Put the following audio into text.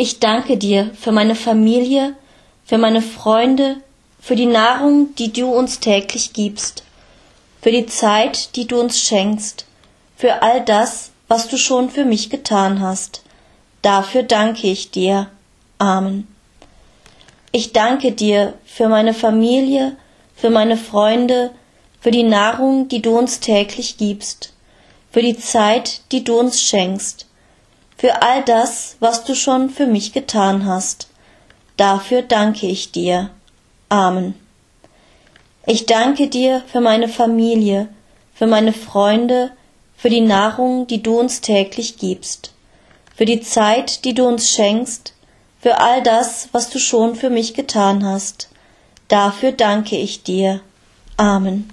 Ich danke dir für meine Familie, für meine Freunde, für die Nahrung, die du uns täglich gibst, für die Zeit, die du uns schenkst, für all das, was du schon für mich getan hast. Dafür danke ich dir. Amen. Ich danke dir für meine Familie, für meine Freunde, für die Nahrung, die du uns täglich gibst, für die Zeit, die du uns schenkst, für all das, was du schon für mich getan hast. Dafür danke ich dir. Amen. Ich danke dir für meine Familie, für meine Freunde, für die Nahrung, die du uns täglich gibst, für die Zeit, die du uns schenkst, für all das, was du schon für mich getan hast. Dafür danke ich dir. Amen.